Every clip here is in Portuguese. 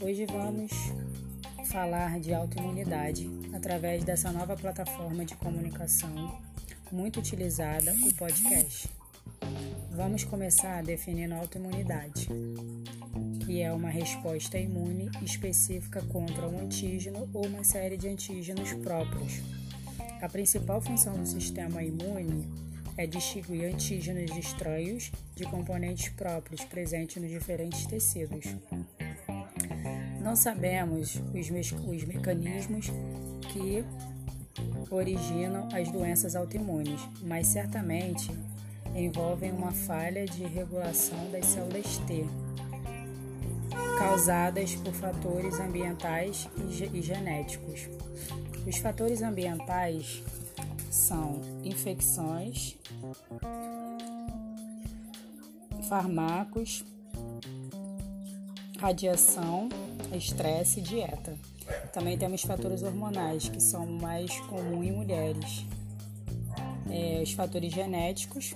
Hoje vamos falar de autoimunidade através dessa nova plataforma de comunicação muito utilizada, o podcast. Vamos começar definindo autoimunidade, que é uma resposta imune específica contra um antígeno ou uma série de antígenos próprios. A principal função do sistema imune é distinguir antígenos estranhos de componentes próprios presentes nos diferentes tecidos. Não sabemos os, me os mecanismos que originam as doenças autoimunes, mas certamente envolvem uma falha de regulação das células T, causadas por fatores ambientais e, e genéticos. Os fatores ambientais são infecções, fármacos, radiação, estresse e dieta. Também temos fatores hormonais, que são mais comuns em mulheres. É, os fatores genéticos,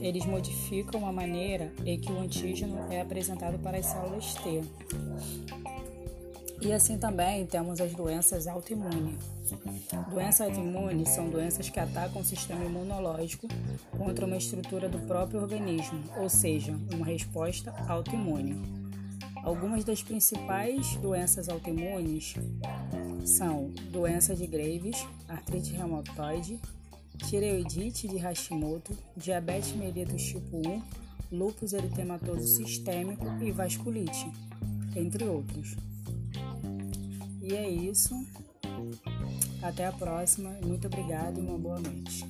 eles modificam a maneira em que o antígeno é apresentado para as células T. E assim também temos as doenças autoimunes. Doenças autoimunes são doenças que atacam o sistema imunológico contra uma estrutura do próprio organismo, ou seja, uma resposta autoimune. Algumas das principais doenças autoimunes são doença de Graves, artrite reumatoide, tireoidite de Hashimoto, diabetes mellitus tipo 1, lúpus eritematoso sistêmico e vasculite, entre outros. E é isso. Até a próxima. Muito obrigada e uma boa noite.